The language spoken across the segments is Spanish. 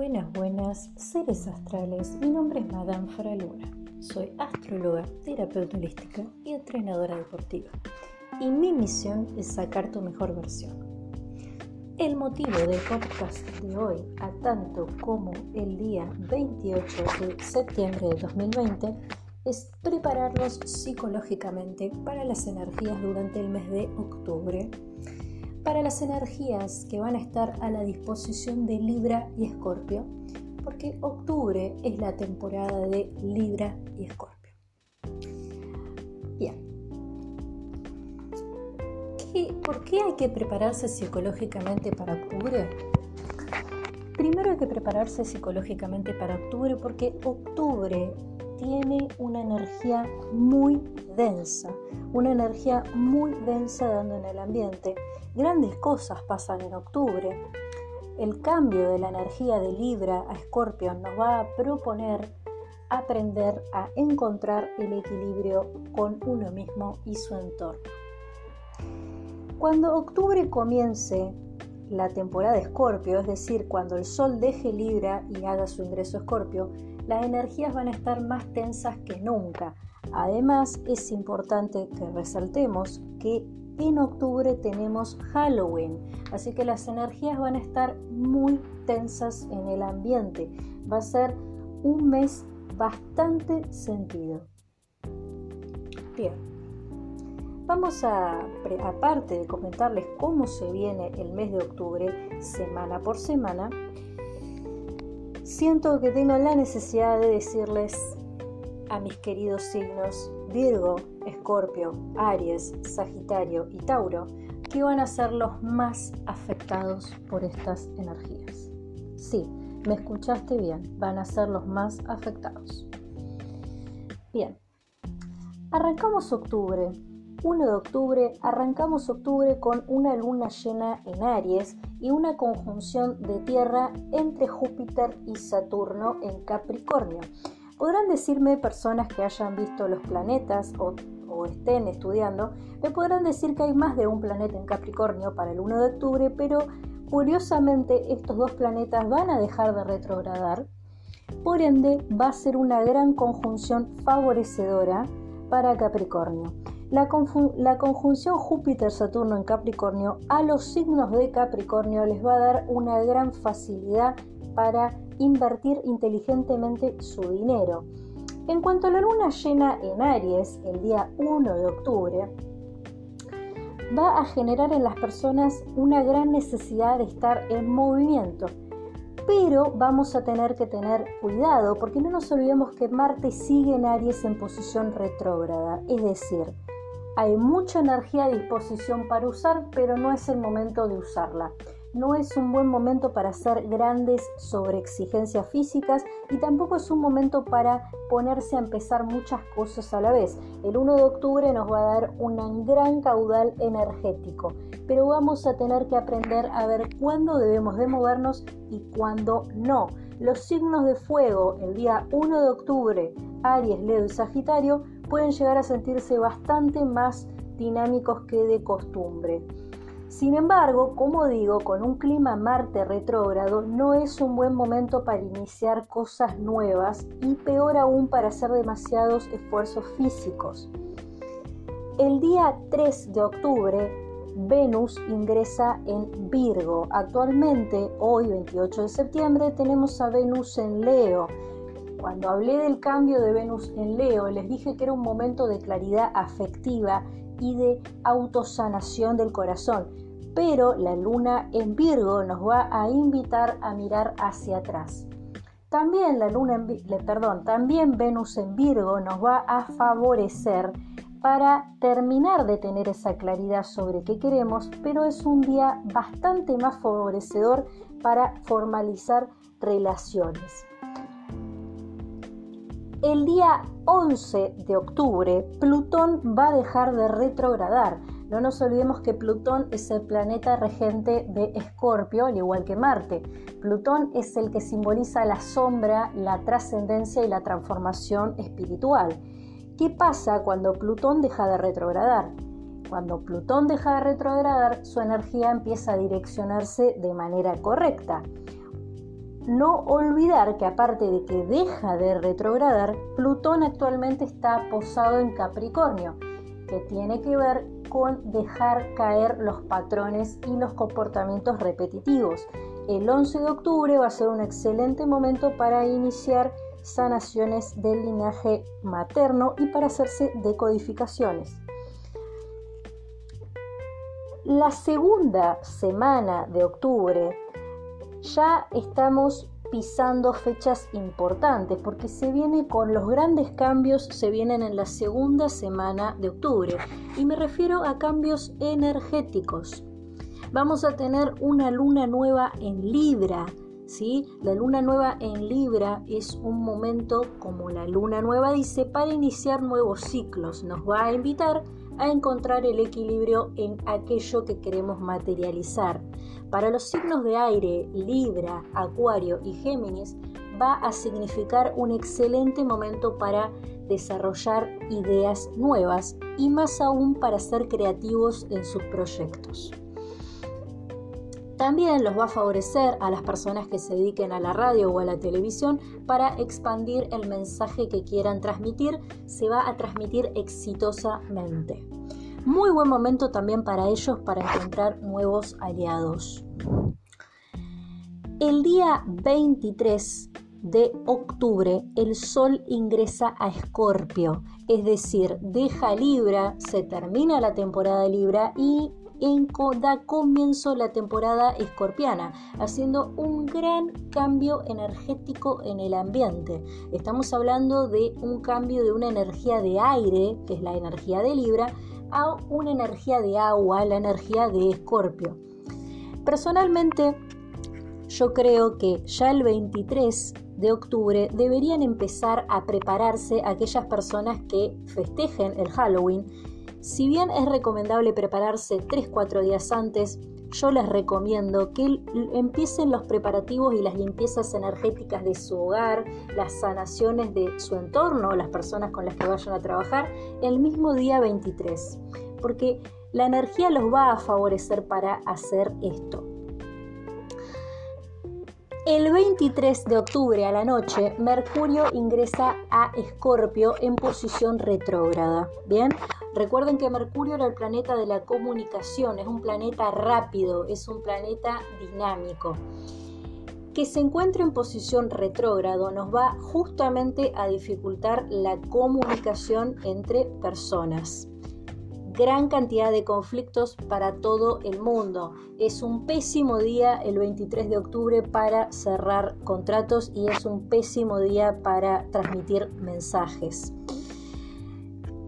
Buenas, buenas, seres astrales. Mi nombre es Madame Faraluna. Soy astróloga, terapeuta holística y entrenadora deportiva. Y mi misión es sacar tu mejor versión. El motivo del podcast de hoy, a tanto como el día 28 de septiembre de 2020, es prepararlos psicológicamente para las energías durante el mes de octubre para las energías que van a estar a la disposición de Libra y Escorpio, porque octubre es la temporada de Libra y Escorpio. Bien. ¿Por qué hay que prepararse psicológicamente para octubre? Primero hay que prepararse psicológicamente para octubre porque octubre tiene una energía muy densa, una energía muy densa dando en el ambiente. Grandes cosas pasan en octubre. El cambio de la energía de Libra a Escorpio nos va a proponer aprender a encontrar el equilibrio con uno mismo y su entorno. Cuando octubre comience la temporada de Escorpio, es decir, cuando el Sol deje Libra y haga su ingreso a Escorpio, las energías van a estar más tensas que nunca. Además, es importante que resaltemos que en octubre tenemos Halloween, así que las energías van a estar muy tensas en el ambiente. Va a ser un mes bastante sentido. Bien, vamos a, aparte de comentarles cómo se viene el mes de octubre semana por semana, siento que tengo la necesidad de decirles a mis queridos signos Virgo, Escorpio, Aries, Sagitario y Tauro que van a ser los más afectados por estas energías. Sí, me escuchaste bien, van a ser los más afectados. Bien, arrancamos octubre. 1 de octubre, arrancamos octubre con una luna llena en Aries y una conjunción de Tierra entre Júpiter y Saturno en Capricornio. Podrán decirme personas que hayan visto los planetas o, estén estudiando, me podrán decir que hay más de un planeta en Capricornio para el 1 de octubre, pero curiosamente estos dos planetas van a dejar de retrogradar. Por ende, va a ser una gran conjunción favorecedora para Capricornio. La, conjunción Júpiter-Saturno en Capricornio a los signos de Capricornio les va a dar una gran facilidad para invertir inteligentemente su dinero. En cuanto a la luna llena en Aries, el día 1 de octubre, va a generar en las personas una gran necesidad de estar en movimiento. Pero vamos a tener que tener cuidado porque no nos olvidemos que Marte sigue en Aries en posición retrógrada, es decir, hay mucha energía a disposición para usar, pero no es el momento de usarla. No es un buen momento para hacer grandes sobreexigencias físicas y tampoco es un momento para ponerse a empezar muchas cosas a la vez. El 1 de octubre nos va a dar un gran caudal energético, pero vamos a tener que aprender a ver cuándo debemos de movernos y cuándo no. Los signos de fuego el día 1 de octubre, Aries, Leo y Sagitario, pueden llegar a sentirse bastante más dinámicos que de costumbre. Sin embargo, como digo, con un clima Marte retrógrado no es un buen momento para iniciar cosas nuevas y peor aún para hacer demasiados esfuerzos físicos. El día 3 de octubre, Venus ingresa en Virgo. Actualmente, hoy 28 de septiembre, tenemos a Venus en Leo cuando hablé del cambio de Venus en Leo, les dije que era un momento de claridad afectiva y de autosanación del corazón, pero la luna en Virgo nos va a invitar a mirar hacia atrás. También la luna en, perdón, también Venus en Virgo nos va a favorecer para terminar de tener esa claridad sobre qué queremos, pero es un día bastante más favorecedor para formalizar relaciones. El día 11 de octubre, Plutón va a dejar de retrogradar. No nos olvidemos que Plutón es el planeta regente de Escorpio, al igual que Marte. Plutón es el que simboliza la sombra, la trascendencia y la transformación espiritual. ¿Qué pasa cuando Plutón deja de retrogradar? Cuando Plutón deja de retrogradar, su energía empieza a direccionarse de manera correcta. No olvidar que aparte de que deja de retrogradar, Plutón actualmente está posado en Capricornio, que tiene que ver con dejar caer los patrones y los comportamientos repetitivos. El 11 de octubre va a ser un excelente momento para iniciar sanaciones del linaje materno y para hacerse decodificaciones. La segunda semana de octubre ya estamos pisando fechas importantes porque se viene con los grandes cambios, se vienen en la segunda semana de octubre y me refiero a cambios energéticos. Vamos a tener una luna nueva en Libra, ¿sí? La luna nueva en Libra es un momento, como la luna nueva dice, para iniciar nuevos ciclos. Nos va a invitar a encontrar el equilibrio en aquello que queremos materializar. Para los signos de aire, Libra, Acuario y Géminis, va a significar un excelente momento para desarrollar ideas nuevas y más aún para ser creativos en sus proyectos. También los va a favorecer a las personas que se dediquen a la radio o a la televisión para expandir el mensaje que quieran transmitir. Se va a transmitir exitosamente. Muy buen momento también para ellos para encontrar nuevos aliados. El día 23 de octubre el Sol ingresa a Escorpio, es decir, deja Libra, se termina la temporada de Libra y da comienzo la temporada escorpiana, haciendo un gran cambio energético en el ambiente. Estamos hablando de un cambio de una energía de aire, que es la energía de Libra, a una energía de agua, la energía de Escorpio. Personalmente, yo creo que ya el 23 de octubre deberían empezar a prepararse aquellas personas que festejen el Halloween si bien es recomendable prepararse 3-4 días antes, yo les recomiendo que empiecen los preparativos y las limpiezas energéticas de su hogar, las sanaciones de su entorno, las personas con las que vayan a trabajar, el mismo día 23, porque la energía los va a favorecer para hacer esto. El 23 de octubre a la noche, Mercurio ingresa a Escorpio en posición retrógrada. Bien, recuerden que Mercurio era el planeta de la comunicación, es un planeta rápido, es un planeta dinámico. Que se encuentre en posición retrógrado nos va justamente a dificultar la comunicación entre personas gran cantidad de conflictos para todo el mundo. Es un pésimo día el 23 de octubre para cerrar contratos y es un pésimo día para transmitir mensajes.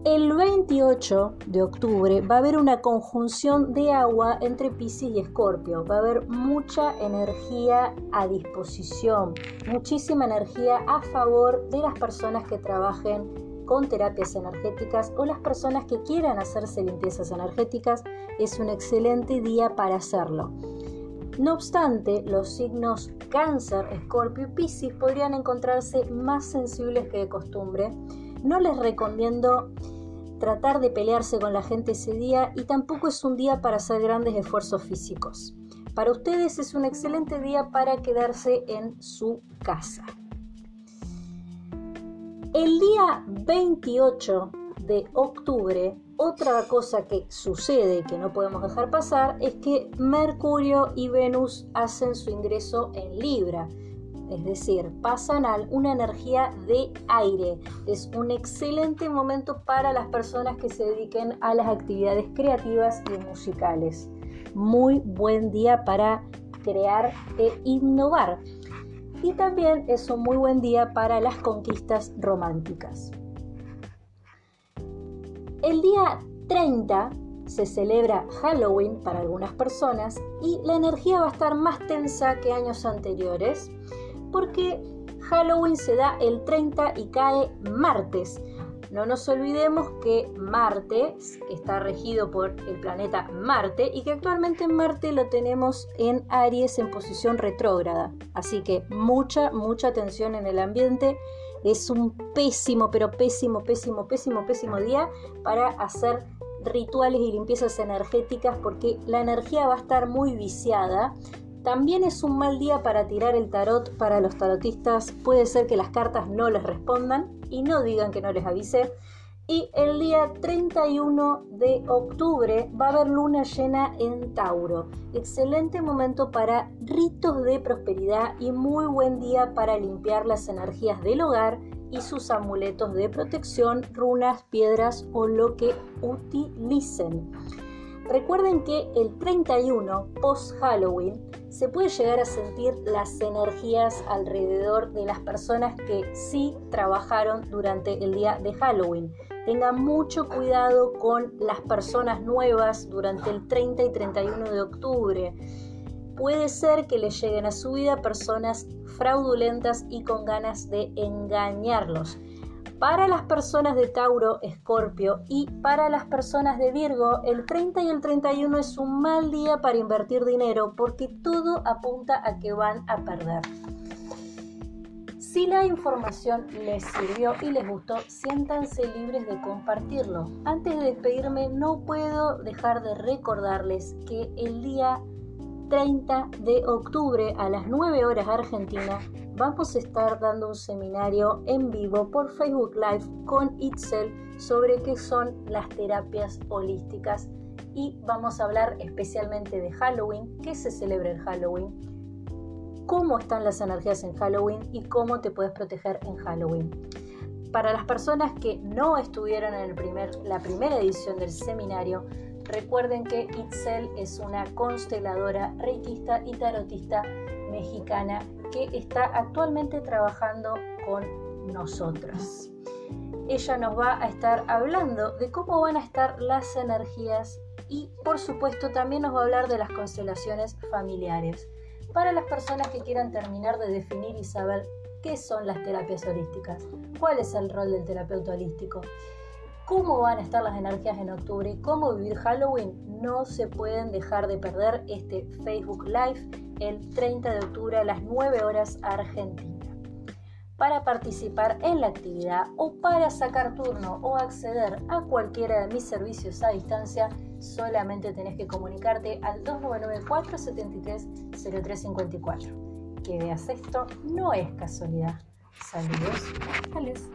El 28 de octubre va a haber una conjunción de agua entre Pisces y Escorpio. Va a haber mucha energía a disposición, muchísima energía a favor de las personas que trabajen con terapias energéticas o las personas que quieran hacerse limpiezas energéticas, es un excelente día para hacerlo. No obstante, los signos cáncer, escorpio y piscis podrían encontrarse más sensibles que de costumbre. No les recomiendo tratar de pelearse con la gente ese día y tampoco es un día para hacer grandes esfuerzos físicos. Para ustedes es un excelente día para quedarse en su casa. El día 28 de octubre, otra cosa que sucede que no podemos dejar pasar es que Mercurio y Venus hacen su ingreso en Libra. Es decir, pasan a una energía de aire. Es un excelente momento para las personas que se dediquen a las actividades creativas y musicales. Muy buen día para crear e innovar y también es un muy buen día para las conquistas románticas. El día 30 se celebra Halloween para algunas personas y la energía va a estar más tensa que años anteriores porque Halloween se da el 30 y cae martes. No nos olvidemos que Marte está regido por el planeta Marte y que actualmente Marte lo tenemos en Aries en posición retrógrada. Así que mucha, mucha atención en el ambiente. Es un pésimo, pero pésimo, pésimo, pésimo, pésimo día para hacer rituales y limpiezas energéticas porque la energía va a estar muy viciada También es un mal día para tirar el tarot para los tarotistas. Puede ser que las cartas no les respondan y no digan que no les avisé. Y el día 31 de octubre va a haber luna llena en Tauro. Excelente momento para ritos de prosperidad y muy buen día para limpiar las energías del hogar y sus amuletos de protección, runas, piedras o lo que utilicen. Recuerden que el 31 post Halloween se puede llegar a sentir las energías alrededor de las personas que sí trabajaron durante el día de Halloween. Tengan mucho cuidado con las personas nuevas durante el 30 y 31 de octubre. Puede ser que les lleguen a su vida personas fraudulentas y con ganas de engañarlos. Para las personas de Tauro, Escorpio y para las personas de Virgo, el 30 y el 31 es un mal día para invertir dinero porque todo apunta a que van a perder. Si la información les sirvió y les gustó, siéntanse libres de compartirlo. Antes de despedirme, no puedo dejar de recordarles que el día 30 de octubre a las 9 horas Argentina vamos a estar dando un seminario en vivo por Facebook Live con Itzel sobre qué son las terapias holísticas y vamos a hablar especialmente de Halloween, qué se celebra en Halloween, cómo están las energías en Halloween y cómo te puedes proteger en Halloween. Para las personas que no estuvieron en el primer, la primera edición del seminario, recuerden que Itzel es una consteladora, reikista y tarotista mexicana que está actualmente trabajando con nosotros. Ella nos va a estar hablando de cómo van a estar las energías y por supuesto también nos va a hablar de las constelaciones familiares. Para las personas que quieran terminar de definir y saber qué son las terapias holísticas, cuál es el rol del terapeuta holístico, cómo van a estar las energías en octubre y cómo vivir Halloween, no se pueden dejar de perder este Facebook Live el 30 de octubre a las 9 horas Argentina. Para participar en la actividad o para sacar turno o acceder a cualquiera de mis servicios a distancia, solamente tenés que comunicarte al 299-473-0354. Que veas esto no es casualidad. Saludos. Saludos.